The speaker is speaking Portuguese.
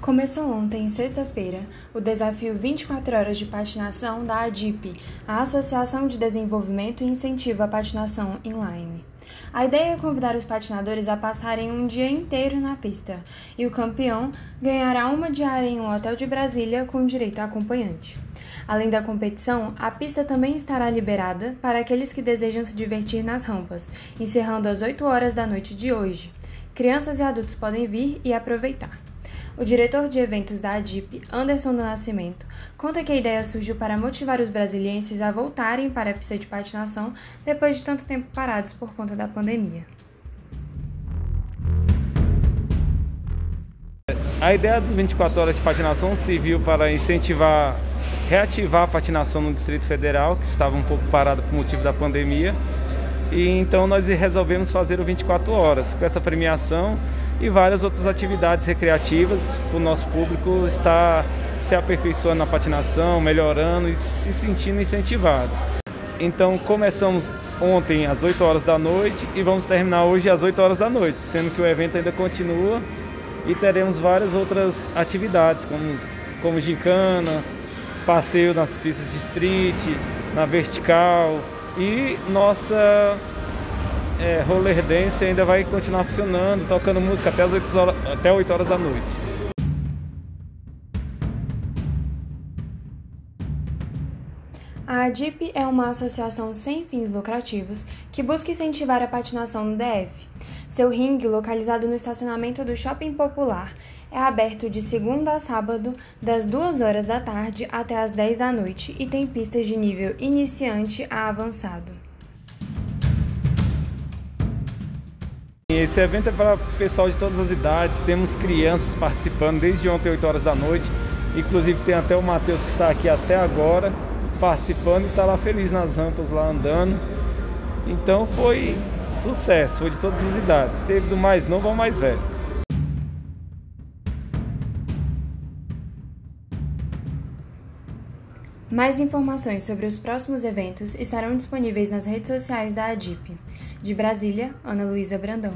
Começou ontem, sexta-feira, o desafio 24 horas de patinação da ADIP, a Associação de Desenvolvimento e Incentivo à Patinação Inline. A ideia é convidar os patinadores a passarem um dia inteiro na pista, e o campeão ganhará uma diária em um hotel de Brasília com direito a acompanhante. Além da competição, a pista também estará liberada para aqueles que desejam se divertir nas rampas, encerrando às 8 horas da noite de hoje. Crianças e adultos podem vir e aproveitar. O diretor de eventos da ADIP, Anderson do Nascimento, conta que a ideia surgiu para motivar os brasilienses a voltarem para a pista de patinação depois de tanto tempo parados por conta da pandemia. A ideia do 24 horas de patinação serviu para incentivar, reativar a patinação no Distrito Federal, que estava um pouco parado por motivo da pandemia. E então nós resolvemos fazer o 24 horas com essa premiação e várias outras atividades recreativas para o nosso público estar se aperfeiçoando na patinação, melhorando e se sentindo incentivado. Então começamos ontem às 8 horas da noite e vamos terminar hoje às 8 horas da noite, sendo que o evento ainda continua e teremos várias outras atividades, como, como gincana, passeio nas pistas de street, na vertical e nossa é, roller dance ainda vai continuar funcionando, tocando música até, as 8 horas, até 8 horas da noite. A ADIP é uma associação sem fins lucrativos que busca incentivar a patinação no DF. Seu ringue, localizado no estacionamento do Shopping Popular, é aberto de segunda a sábado, das 2 horas da tarde até as 10 da noite e tem pistas de nível iniciante a avançado. Esse evento é para pessoal de todas as idades, temos crianças participando desde ontem, 8 horas da noite. Inclusive tem até o Matheus que está aqui até agora participando e está lá feliz nas rampas, lá andando. Então foi sucesso, foi de todas as idades. Teve do mais novo ao mais velho. Mais informações sobre os próximos eventos estarão disponíveis nas redes sociais da ADIP. De Brasília, Ana Luísa Brandão.